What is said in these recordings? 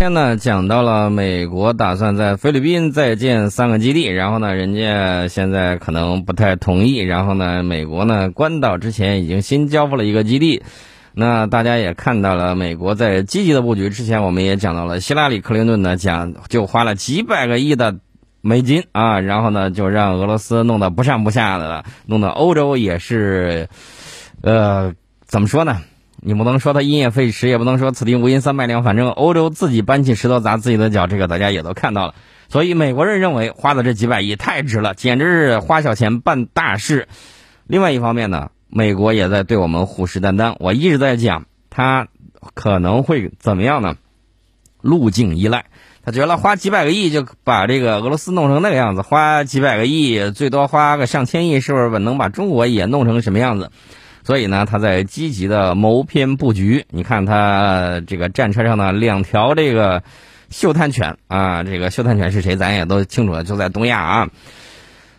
今天呢，讲到了美国打算在菲律宾再建三个基地，然后呢，人家现在可能不太同意，然后呢，美国呢，关岛之前已经新交付了一个基地，那大家也看到了，美国在积极的布局。之前我们也讲到了，希拉里·克林顿呢，讲就花了几百个亿的美金啊，然后呢，就让俄罗斯弄得不上不下的，弄得欧洲也是，呃，怎么说呢？你不能说他因噎废食，也不能说此地无银三百两。反正欧洲自己搬起石头砸自己的脚，这个大家也都看到了。所以美国人认为花的这几百亿太值了，简直是花小钱办大事。另外一方面呢，美国也在对我们虎视眈眈。我一直在讲，他可能会怎么样呢？路径依赖，他觉得花几百个亿就把这个俄罗斯弄成那个样子，花几百个亿，最多花个上千亿，是不是能把中国也弄成什么样子？所以呢，他在积极的谋篇布局。你看他这个战车上的两条这个嗅探犬啊，这个嗅探犬是谁，咱也都清楚了，就在东亚啊。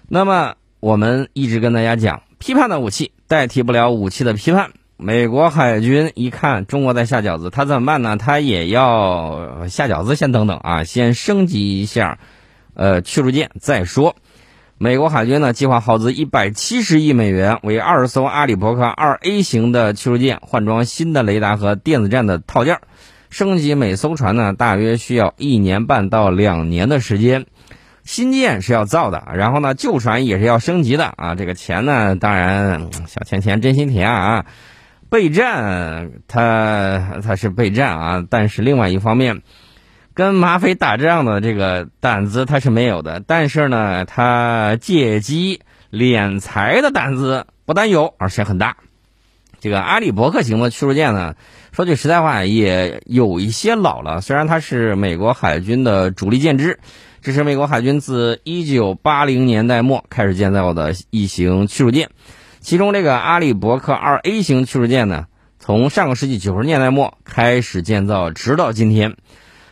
那么我们一直跟大家讲，批判的武器代替不了武器的批判。美国海军一看中国在下饺子，他怎么办呢？他也要下饺子，先等等啊，先升级一下，呃，驱逐舰再说。美国海军呢，计划耗资一百七十亿美元，为二十艘阿里伯克二 A 型的驱逐舰换装新的雷达和电子战的套件，升级每艘船呢，大约需要一年半到两年的时间。新舰是要造的，然后呢，旧船也是要升级的啊。这个钱呢，当然小钱钱真心甜啊。备战，它它是备战啊，但是另外一方面。跟马匪打仗的这个胆子他是没有的，但是呢，他借机敛财的胆子不但有，而且很大。这个阿里伯克型的驱逐舰呢，说句实在话，也有一些老了。虽然它是美国海军的主力舰只，这是美国海军自一九八零年代末开始建造的一型驱逐舰。其中这个阿里伯克二 A 型驱逐舰呢，从上个世纪九十年代末开始建造，直到今天。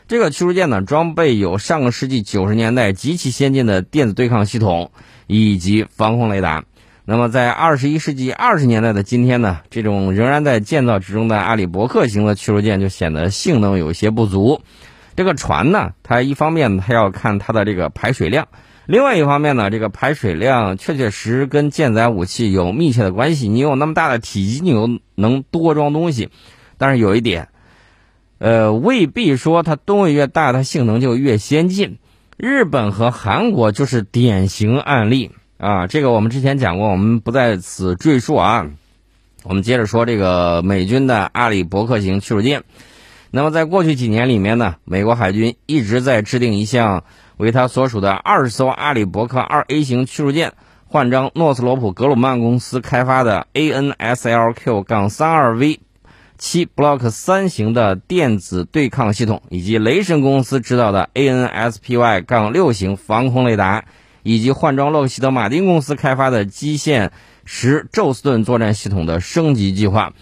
这个驱逐舰呢，装备有上个世纪九十年代极其先进的电子对抗系统以及防空雷达。那么，在二十一世纪二十年代的今天呢，这种仍然在建造之中的阿里伯克型的驱逐舰就显得性能有些不足。这个船呢，它一方面它要看它的这个排水量，另外一方面呢，这个排水量确确实跟舰载武器有密切的关系。你有那么大的体积，你又能多装东西，但是有一点。呃，未必说它吨位越大，它性能就越先进。日本和韩国就是典型案例啊。这个我们之前讲过，我们不在此赘述啊。我们接着说这个美军的阿里伯克型驱逐舰。那么在过去几年里面呢，美国海军一直在制定一项为他所属的二十艘阿里伯克二 A 型驱逐舰换装诺斯罗普格鲁曼公司开发的 ANSLQ- 杠三二 V。七 Block 三型的电子对抗系统，以及雷神公司制造的 ANSPY- 杠六型防空雷达，以及换装洛克希德马丁公司开发的基线十宙斯盾作战系统的升级计划。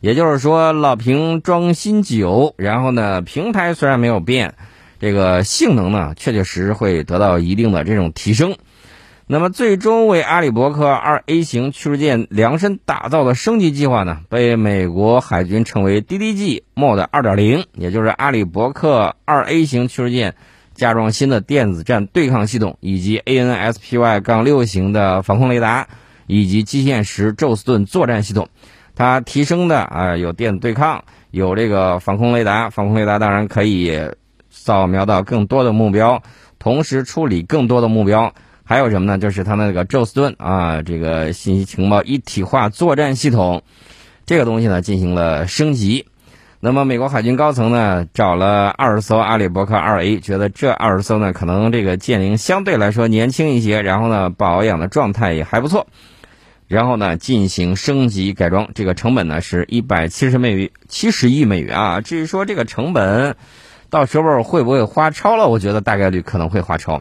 也就是说，老瓶装新酒，然后呢，平台虽然没有变，这个性能呢，确确实实会得到一定的这种提升。那么，最终为阿里伯克二 A 型驱逐舰量身打造的升级计划呢，被美国海军称为 DDG Mod 二点零，也就是阿里伯克二 A 型驱逐舰加装新的电子战对抗系统，以及 ANSPY- 杠六型的防空雷达，以及基线十宙斯盾作战系统。它提升的啊，有电子对抗，有这个防空雷达，防空雷达当然可以扫描到更多的目标，同时处理更多的目标。还有什么呢？就是它那个宙斯盾啊，这个信息情报一体化作战系统，这个东西呢进行了升级。那么美国海军高层呢找了二十艘阿里伯克二 A，觉得这二十艘呢可能这个舰龄相对来说年轻一些，然后呢保养的状态也还不错，然后呢进行升级改装，这个成本呢是一百七十美元，七十亿美元啊。至于说这个成本到时候会不会花超了，我觉得大概率可能会花超。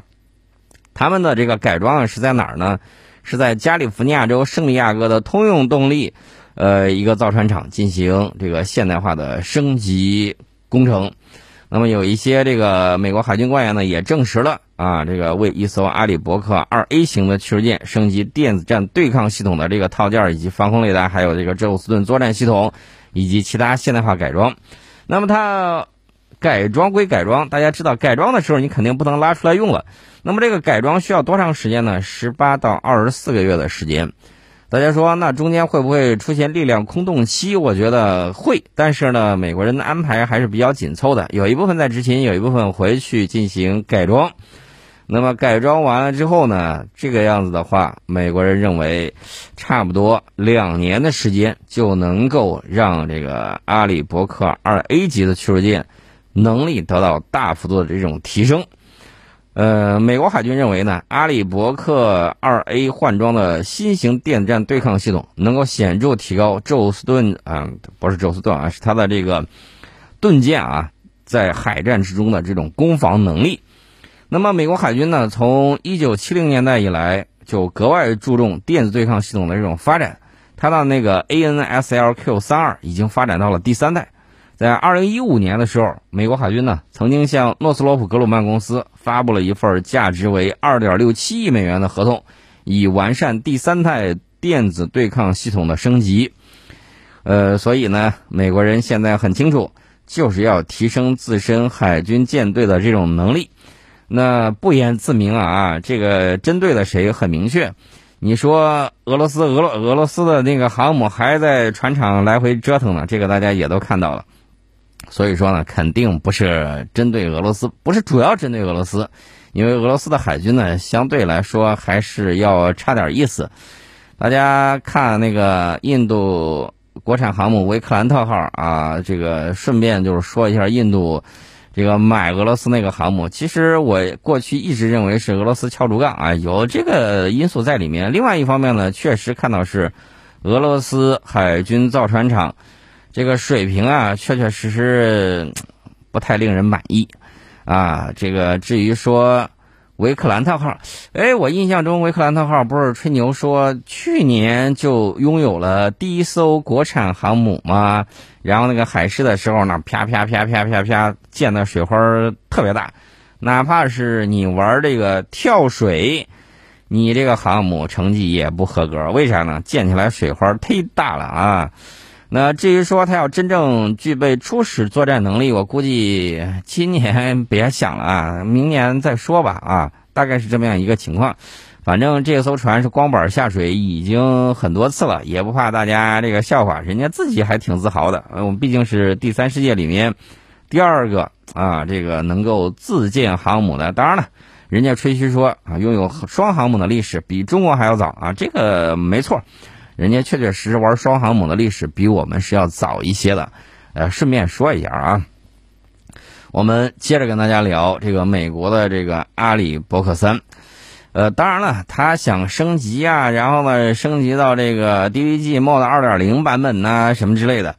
他们的这个改装是在哪儿呢？是在加利福尼亚州圣地亚哥的通用动力，呃，一个造船厂进行这个现代化的升级工程。那么有一些这个美国海军官员呢也证实了啊，这个为一艘阿里伯克二 A 型的驱逐舰升级电子战对抗系统的这个套件以及防空雷达，还有这个宙斯盾作战系统以及其他现代化改装。那么它。改装归改装，大家知道改装的时候你肯定不能拉出来用了。那么这个改装需要多长时间呢？十八到二十四个月的时间。大家说，那中间会不会出现力量空洞期？我觉得会，但是呢，美国人的安排还是比较紧凑的，有一部分在执勤，有一部分回去进行改装。那么改装完了之后呢，这个样子的话，美国人认为，差不多两年的时间就能够让这个阿里伯克二 A 级的驱逐舰能力得到大幅度的这种提升。呃，美国海军认为呢，阿里伯克二 A 换装的新型电子战对抗系统能够显著提高宙斯盾啊，不是宙斯盾啊，是它的这个盾舰啊，在海战之中的这种攻防能力。那么，美国海军呢，从一九七零年代以来就格外注重电子对抗系统的这种发展。它的那个 ANSLQ 三二已经发展到了第三代。在二零一五年的时候，美国海军呢曾经向诺斯罗普格鲁曼公司发布了一份价值为二点六七亿美元的合同，以完善第三代电子对抗系统的升级。呃，所以呢，美国人现在很清楚，就是要提升自身海军舰队的这种能力。那不言自明啊，这个针对的谁很明确。你说俄罗斯俄罗俄罗斯的那个航母还在船厂来回折腾呢，这个大家也都看到了。所以说呢，肯定不是针对俄罗斯，不是主要针对俄罗斯，因为俄罗斯的海军呢，相对来说还是要差点意思。大家看那个印度国产航母维克兰特号啊，这个顺便就是说一下印度。这个买俄罗斯那个航母，其实我过去一直认为是俄罗斯敲竹杠啊，有这个因素在里面。另外一方面呢，确实看到是俄罗斯海军造船厂这个水平啊，确确实实不太令人满意啊。这个至于说。维克兰特号，哎，我印象中维克兰特号不是吹牛说去年就拥有了第一艘国产航母吗？然后那个海试的时候呢，啪啪啪啪啪啪溅的水花特别大，哪怕是你玩这个跳水，你这个航母成绩也不合格。为啥呢？溅起来水花忒大了啊！那至于说它要真正具备初始作战能力，我估计今年别想了啊，明年再说吧啊，大概是这么样一个情况。反正这艘船是光板下水已经很多次了，也不怕大家这个笑话，人家自己还挺自豪的。我们毕竟是第三世界里面第二个啊，这个能够自建航母的。当然了，人家吹嘘说啊，拥有双航母的历史比中国还要早啊，这个没错。人家确确实实玩双航母的历史比我们是要早一些的，呃，顺便说一下啊，我们接着跟大家聊这个美国的这个阿里伯克三，呃，当然了，他想升级啊，然后呢，升级到这个 DVG Mod 二点零版本呐，什么之类的。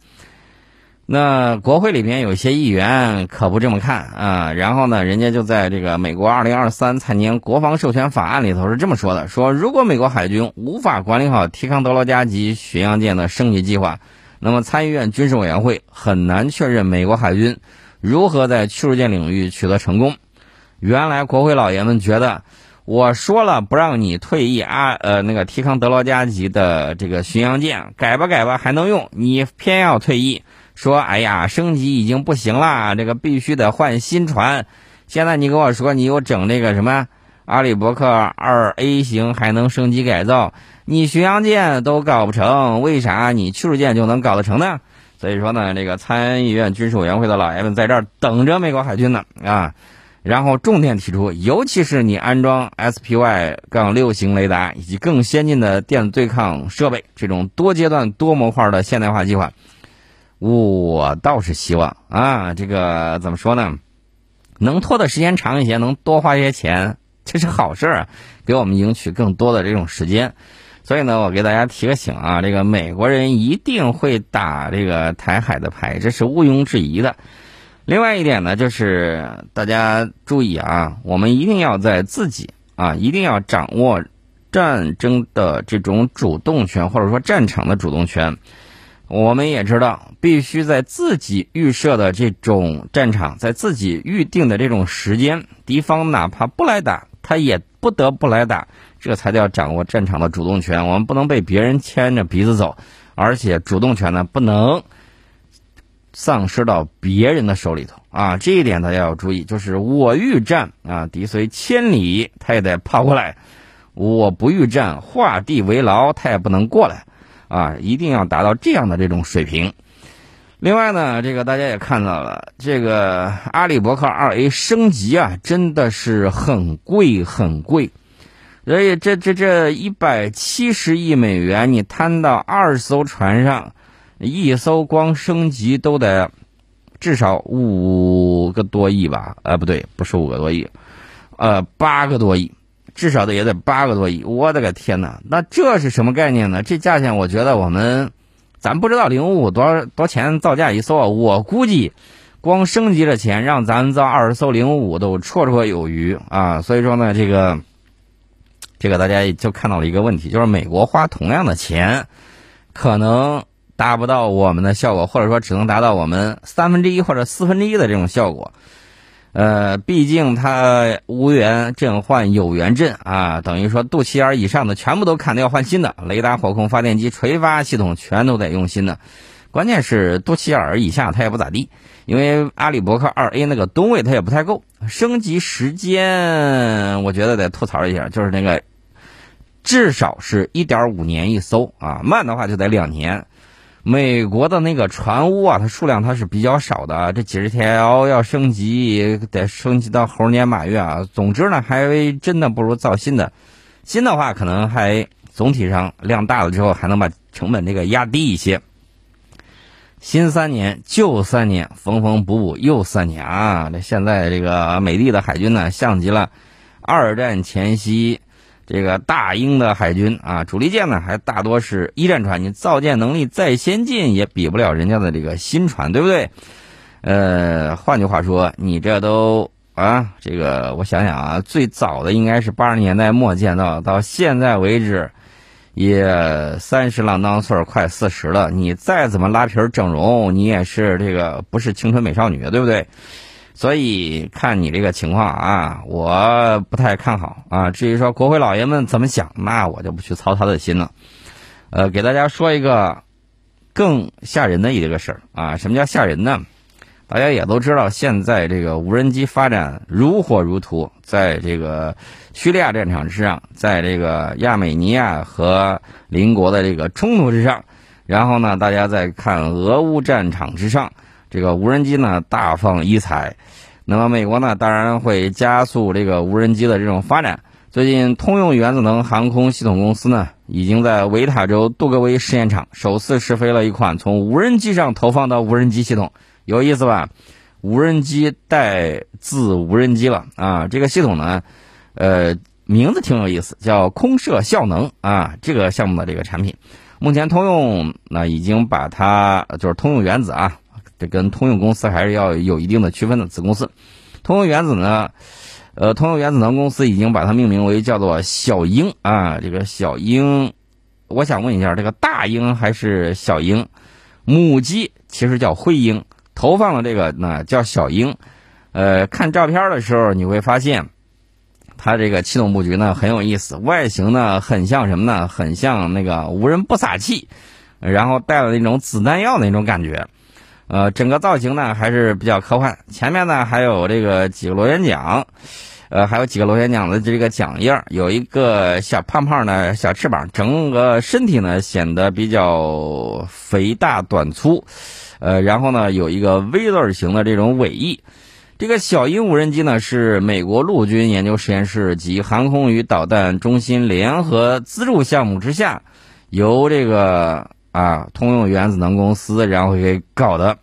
那国会里边有些议员可不这么看啊，然后呢，人家就在这个美国二零二三财年国防授权法案里头是这么说的：说如果美国海军无法管理好提康德罗加级巡洋舰的升级计划，那么参议院军事委员会很难确认美国海军如何在驱逐舰领域取得成功。原来国会老爷们觉得，我说了不让你退役啊，呃，那个提康德罗加级的这个巡洋舰改吧改吧还能用，你偏要退役。说，哎呀，升级已经不行了，这个必须得换新船。现在你跟我说，你又整那个什么阿里伯克二 A 型还能升级改造，你巡洋舰都搞不成，为啥你驱逐舰就能搞得成呢？所以说呢，这个参议院军事委员会的老爷们在这儿等着美国海军呢啊，然后重点提出，尤其是你安装 SPY 杠六型雷达以及更先进的电子对抗设备，这种多阶段多模块的现代化计划。我倒是希望啊，这个怎么说呢？能拖的时间长一些，能多花一些钱，这是好事儿，给我们赢取更多的这种时间。所以呢，我给大家提个醒啊，这个美国人一定会打这个台海的牌，这是毋庸置疑的。另外一点呢，就是大家注意啊，我们一定要在自己啊，一定要掌握战争的这种主动权，或者说战场的主动权。我们也知道，必须在自己预设的这种战场，在自己预定的这种时间，敌方哪怕不来打，他也不得不来打，这才叫掌握战场的主动权。我们不能被别人牵着鼻子走，而且主动权呢，不能丧失到别人的手里头啊，这一点大家要注意，就是我欲战啊，敌虽千里，他也得跑过来；我不欲战，画地为牢，他也不能过来啊，一定要达到这样的这种水平。另外呢，这个大家也看到了，这个阿里伯克二 A 升级啊，真的是很贵很贵，所以这这这一百七十亿美元，你摊到二艘船上。一艘光升级都得至少五个多亿吧？呃，不对，不是五个多亿，呃，八个多亿，至少得也得八个多亿。我的个天哪！那这是什么概念呢？这价钱，我觉得我们咱不知道零五五多少多钱造价一艘，我估计光升级的钱让咱造二十艘零五五都绰绰有余啊！所以说呢，这个这个大家就看到了一个问题，就是美国花同样的钱，可能。达不到我们的效果，或者说只能达到我们三分之一或者四分之一的这种效果。呃，毕竟它无源阵换有源阵啊，等于说肚脐眼以上的全部都砍掉换新的，雷达、火控、发电机、垂发系统全都得用新的。关键是肚脐眼以下它也不咋地，因为阿里伯克二 A 那个吨位它也不太够。升级时间我觉得得吐槽一下，就是那个至少是一点五年一艘啊，慢的话就得两年。美国的那个船坞啊，它数量它是比较少的，这几十条要升级，得升级到猴年马月啊。总之呢，还真的不如造新的，新的话可能还总体上量大了之后，还能把成本这个压低一些。新三年，旧三年，缝缝补补又三年啊！这现在这个美帝的海军呢，像极了二战前夕。这个大英的海军啊，主力舰呢还大多是一战船，你造舰能力再先进也比不了人家的这个新船，对不对？呃，换句话说，你这都啊，这个我想想啊，最早的应该是八十年代末建造，到现在为止也三十郎当岁，快四十了。你再怎么拉皮整容，你也是这个不是青春美少女，对不对？所以看你这个情况啊，我不太看好啊。至于说国会老爷们怎么想，那我就不去操他的心了。呃，给大家说一个更吓人的一个事儿啊。什么叫吓人呢？大家也都知道，现在这个无人机发展如火如荼，在这个叙利亚战场之上，在这个亚美尼亚和邻国的这个冲突之上，然后呢，大家再看俄乌战场之上。这个无人机呢大放异彩，那么美国呢当然会加速这个无人机的这种发展。最近，通用原子能航空系统公司呢已经在维塔州杜格威试验场首次试飞了一款从无人机上投放的无人机系统，有意思吧？无人机带自无人机了啊！这个系统呢，呃，名字挺有意思，叫空射效能啊。这个项目的这个产品，目前通用呢已经把它就是通用原子啊。这跟通用公司还是要有一定的区分的子公司，通用原子呢，呃，通用原子能公司已经把它命名为叫做小鹰啊，这个小鹰，我想问一下，这个大鹰还是小鹰？母鸡其实叫灰鹰，投放的这个呢叫小鹰，呃，看照片的时候你会发现，它这个气动布局呢很有意思，外形呢很像什么呢？很像那个无人不撒气，然后带了那种子弹药的那种感觉。呃，整个造型呢还是比较科幻。前面呢还有这个几个螺旋桨，呃，还有几个螺旋桨的这个桨叶有一个小胖胖的小翅膀，整个身体呢显得比较肥大短粗，呃，然后呢有一个 V 字形的这种尾翼。这个小鹰无人机呢是美国陆军研究实验室及航空与导弹中心联合资助项目之下，由这个。啊，通用原子能公司然后给搞的，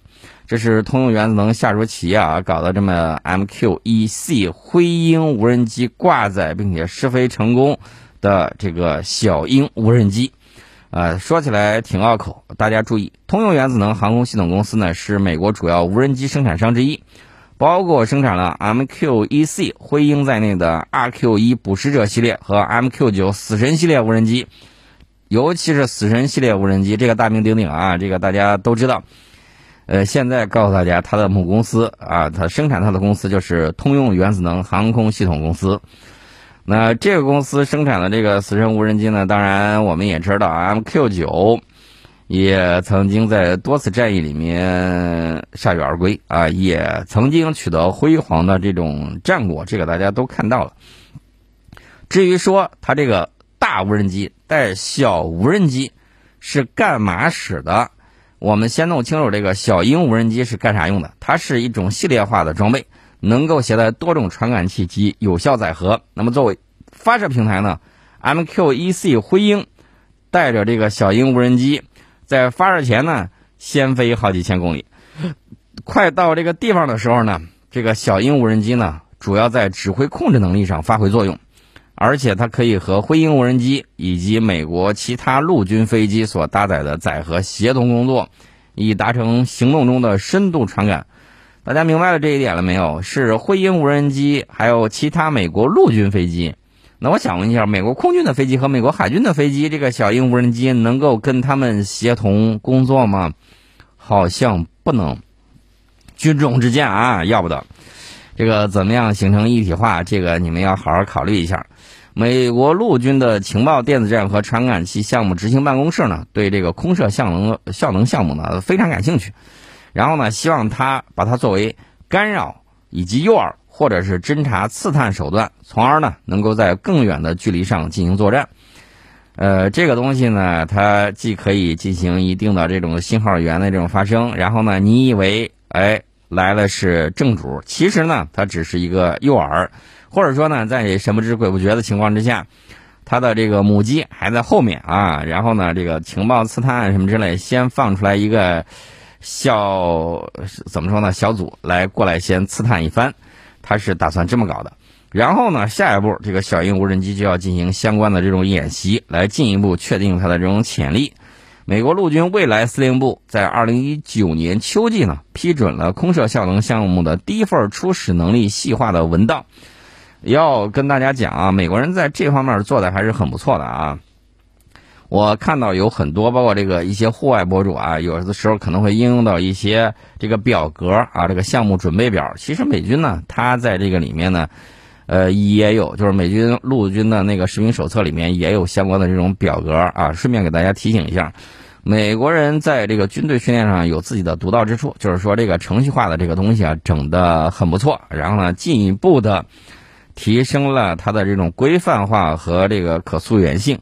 这是通用原子能下属企业啊搞的这么 MQ-1C 灰鹰无人机挂载并且试飞成功的这个小鹰无人机，啊，说起来挺拗口，大家注意，通用原子能航空系统公司呢是美国主要无人机生产商之一，包括生产了 MQ-1C 灰鹰在内的 RQ-1 捕食者系列和 MQ-9 死神系列无人机。尤其是死神系列无人机，这个大名鼎鼎啊，这个大家都知道。呃，现在告诉大家，它的母公司啊，它生产它的公司就是通用原子能航空系统公司。那这个公司生产的这个死神无人机呢，当然我们也知道，MQ 九也曾经在多次战役里面铩羽而归啊，也曾经取得辉煌的这种战果，这个大家都看到了。至于说它这个大无人机带小无人机是干嘛使的？我们先弄清楚这个小鹰无人机是干啥用的。它是一种系列化的装备，能够携带多种传感器及有效载荷。那么作为发射平台呢，MQ-1C 辉鹰带着这个小鹰无人机，在发射前呢，先飞好几千公里，快到这个地方的时候呢，这个小鹰无人机呢，主要在指挥控制能力上发挥作用。而且它可以和灰鹰无人机以及美国其他陆军飞机所搭载的载荷协同工作，以达成行动中的深度传感。大家明白了这一点了没有？是灰鹰无人机，还有其他美国陆军飞机。那我想问一下，美国空军的飞机和美国海军的飞机，这个小鹰无人机能够跟他们协同工作吗？好像不能。军种之间啊，要不得。这个怎么样形成一体化？这个你们要好好考虑一下。美国陆军的情报电子战和传感器项目执行办公室呢，对这个空射效能效能项目呢非常感兴趣，然后呢，希望它把它作为干扰以及诱饵或者是侦察刺探手段，从而呢能够在更远的距离上进行作战。呃，这个东西呢，它既可以进行一定的这种信号源的这种发生，然后呢，你以为哎来了是正主，其实呢，它只是一个诱饵。或者说呢，在神不知鬼不觉的情况之下，它的这个母鸡还在后面啊，然后呢，这个情报刺探什么之类，先放出来一个小怎么说呢，小组来过来先刺探一番，他是打算这么搞的。然后呢，下一步这个小鹰无人机就要进行相关的这种演习，来进一步确定它的这种潜力。美国陆军未来司令部在二零一九年秋季呢，批准了空射效能项目的第一份初始能力细化的文档。要跟大家讲啊，美国人在这方面做的还是很不错的啊。我看到有很多，包括这个一些户外博主啊，有的时候可能会应用到一些这个表格啊，这个项目准备表。其实美军呢，它在这个里面呢，呃，也有，就是美军陆军的那个士兵手册里面也有相关的这种表格啊。顺便给大家提醒一下，美国人在这个军队训练上有自己的独到之处，就是说这个程序化的这个东西啊，整的很不错。然后呢，进一步的。提升了它的这种规范化和这个可溯源性，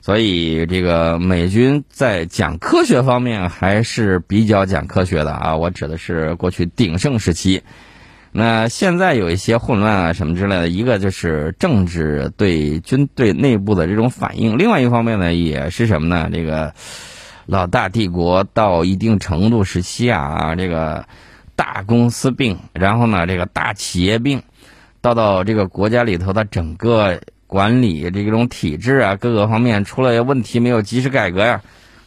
所以这个美军在讲科学方面还是比较讲科学的啊。我指的是过去鼎盛时期，那现在有一些混乱啊什么之类的，一个就是政治对军队内部的这种反应，另外一方面呢也是什么呢？这个老大帝国到一定程度时期啊，这个大公司病，然后呢这个大企业病。到到这个国家里头的整个管理这种体制啊，各个方面出了问题，没有及时改革呀，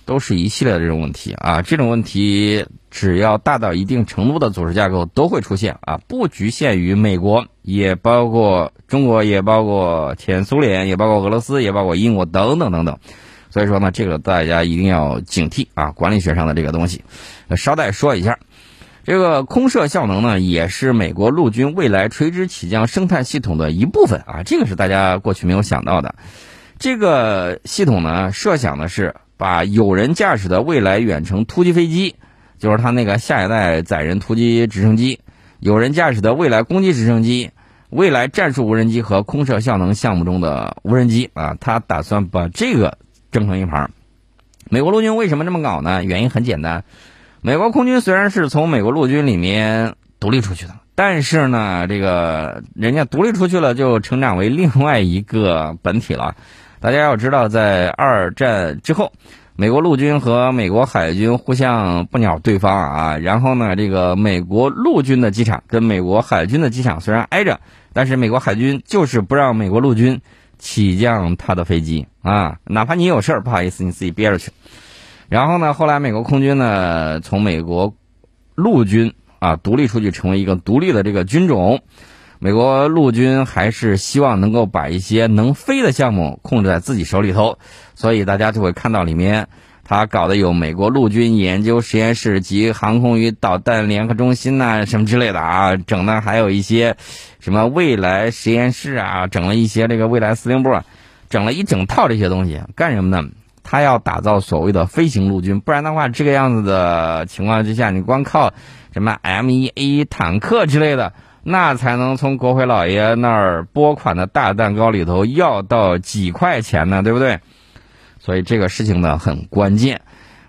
都是一系列的这种问题啊。这种问题只要大到一定程度的组织架构都会出现啊，不局限于美国，也包括中国，也包括前苏联，也包括俄罗斯，也包括英国等等等等。所以说呢，这个大家一定要警惕啊，管理学上的这个东西。稍带说一下。这个空射效能呢，也是美国陆军未来垂直起降生态系统的一部分啊，这个是大家过去没有想到的。这个系统呢，设想的是把有人驾驶的未来远程突击飞机，就是它那个下一代载人突击直升机，有人驾驶的未来攻击直升机，未来战术无人机和空射效能项目中的无人机啊，他打算把这个整成一盘。美国陆军为什么这么搞呢？原因很简单。美国空军虽然是从美国陆军里面独立出去的，但是呢，这个人家独立出去了，就成长为另外一个本体了。大家要知道，在二战之后，美国陆军和美国海军互相不鸟对方啊。然后呢，这个美国陆军的机场跟美国海军的机场虽然挨着，但是美国海军就是不让美国陆军起降他的飞机啊，哪怕你有事儿，不好意思，你自己憋着去。然后呢？后来美国空军呢，从美国陆军啊独立出去，成为一个独立的这个军种。美国陆军还是希望能够把一些能飞的项目控制在自己手里头，所以大家就会看到里面，他搞的有美国陆军研究实验室及航空与导弹联合中心呐，什么之类的啊，整的还有一些什么未来实验室啊，整了一些这个未来司令部，整了一整套这些东西干什么呢？他要打造所谓的飞行陆军，不然的话，这个样子的情况之下，你光靠什么 M 一 A 坦克之类的，那才能从国会老爷那儿拨款的大蛋糕里头要到几块钱呢？对不对？所以这个事情呢很关键，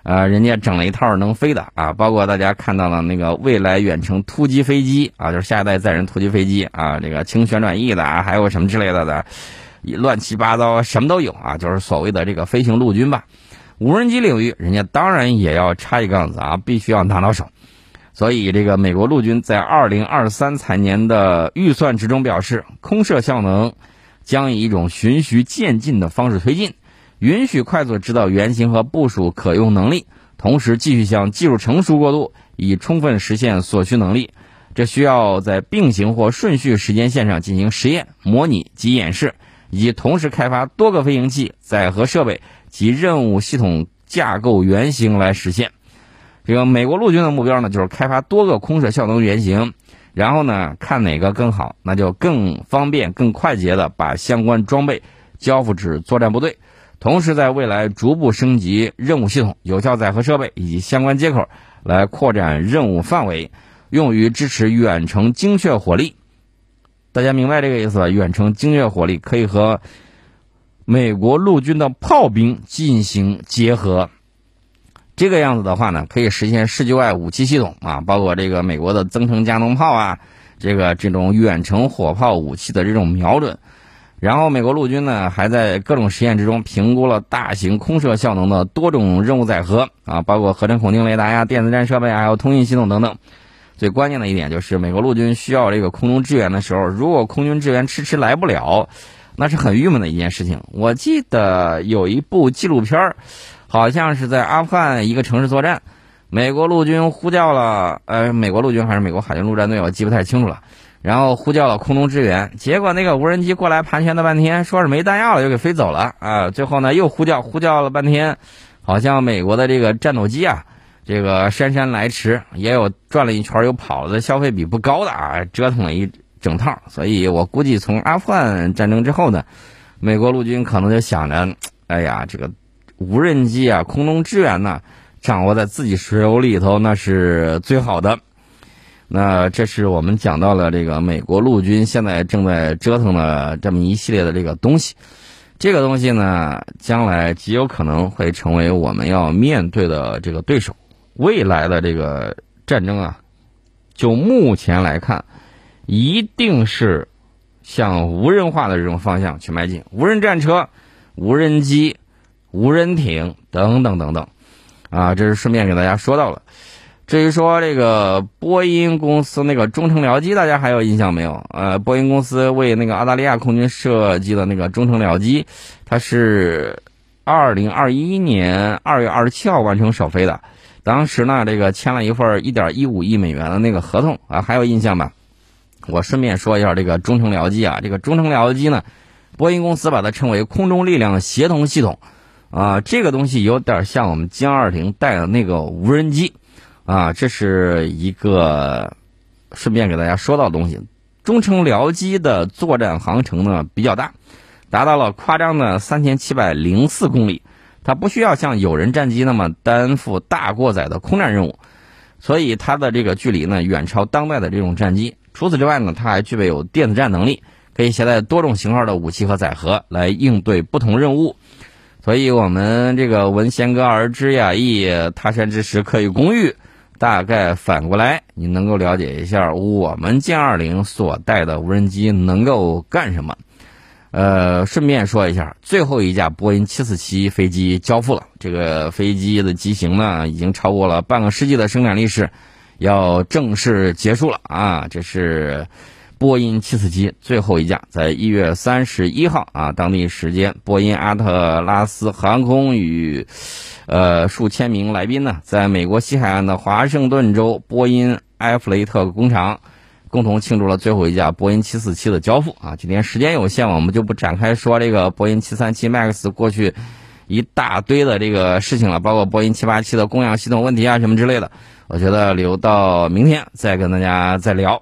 呃，人家整了一套能飞的啊，包括大家看到了那个未来远程突击飞机啊，就是下一代载人突击飞机啊，这个轻旋转翼的啊，还有什么之类的的，乱七八糟什么都有啊，就是所谓的这个飞行陆军吧。无人机领域，人家当然也要插一杠子啊，必须要拿到手。所以这个美国陆军在二零二三财年的预算之中表示，空射效能将以一种循序渐进的方式推进。允许快速知道原型和部署可用能力，同时继续向技术成熟过渡，以充分实现所需能力。这需要在并行或顺序时间线上进行实验、模拟及演示，以同时开发多个飞行器、载荷设备及任务系统架构原型来实现。这个美国陆军的目标呢，就是开发多个空射效能原型，然后呢，看哪个更好，那就更方便、更快捷的把相关装备交付至作战部队。同时，在未来逐步升级任务系统、有效载荷设备以及相关接口，来扩展任务范围，用于支持远程精确火力。大家明白这个意思吧？远程精确火力可以和美国陆军的炮兵进行结合。这个样子的话呢，可以实现世界外武器系统啊，包括这个美国的增程加农炮啊，这个这种远程火炮武器的这种瞄准。然后，美国陆军呢还在各种实验之中评估了大型空射效能的多种任务载荷啊，包括合成孔径雷达呀、电子战设备，还有通信系统等等。最关键的一点就是，美国陆军需要这个空中支援的时候，如果空军支援迟迟来不了，那是很郁闷的一件事情。我记得有一部纪录片儿，好像是在阿富汗一个城市作战，美国陆军呼叫了，呃，美国陆军还是美国海军陆战队，我记不太清楚了。然后呼叫了空中支援，结果那个无人机过来盘旋了半天，说是没弹药了，就给飞走了啊！最后呢又呼叫呼叫了半天，好像美国的这个战斗机啊，这个姗姗来迟，也有转了一圈又跑的消费比不高的啊，折腾了一整套。所以我估计从阿富汗战争之后呢，美国陆军可能就想着，哎呀，这个无人机啊，空中支援呢，掌握在自己手里头那是最好的。那这是我们讲到了这个美国陆军现在正在折腾的这么一系列的这个东西，这个东西呢，将来极有可能会成为我们要面对的这个对手。未来的这个战争啊，就目前来看，一定是向无人化的这种方向去迈进，无人战车、无人机、无人艇等等等等，啊，这是顺便给大家说到了。至于说这个波音公司那个中程僚机，大家还有印象没有？呃，波音公司为那个澳大利亚空军设计的那个中程僚机，它是二零二一年二月二十七号完成首飞的。当时呢，这个签了一份一点一五亿美元的那个合同啊，还有印象吧？我顺便说一下这个中程僚机啊，这个中程僚机呢，波音公司把它称为空中力量协同系统啊，这个东西有点像我们歼二零带的那个无人机。啊，这是一个顺便给大家说到的东西。中程僚机的作战航程呢比较大，达到了夸张的三千七百零四公里。它不需要像有人战机那么担负大过载的空战任务，所以它的这个距离呢远超当代的这种战机。除此之外呢，它还具备有电子战能力，可以携带多种型号的武器和载荷来应对不同任务。所以我们这个闻弦歌而知雅意，他山之石可以攻玉。大概反过来，你能够了解一下我们歼二零所带的无人机能够干什么？呃，顺便说一下，最后一架波音七四七飞机交付了。这个飞机的机型呢，已经超过了半个世纪的生产历史，要正式结束了啊！这是波音七四七最后一架，在一月三十一号啊，当地时间，波音阿特拉斯航空与。呃，数千名来宾呢，在美国西海岸的华盛顿州波音埃弗雷特工厂，共同庆祝了最后一架波音747的交付啊。今天时间有限，我们就不展开说这个波音737 MAX 过去一大堆的这个事情了，包括波音787的供氧系统问题啊什么之类的。我觉得留到明天再跟大家再聊。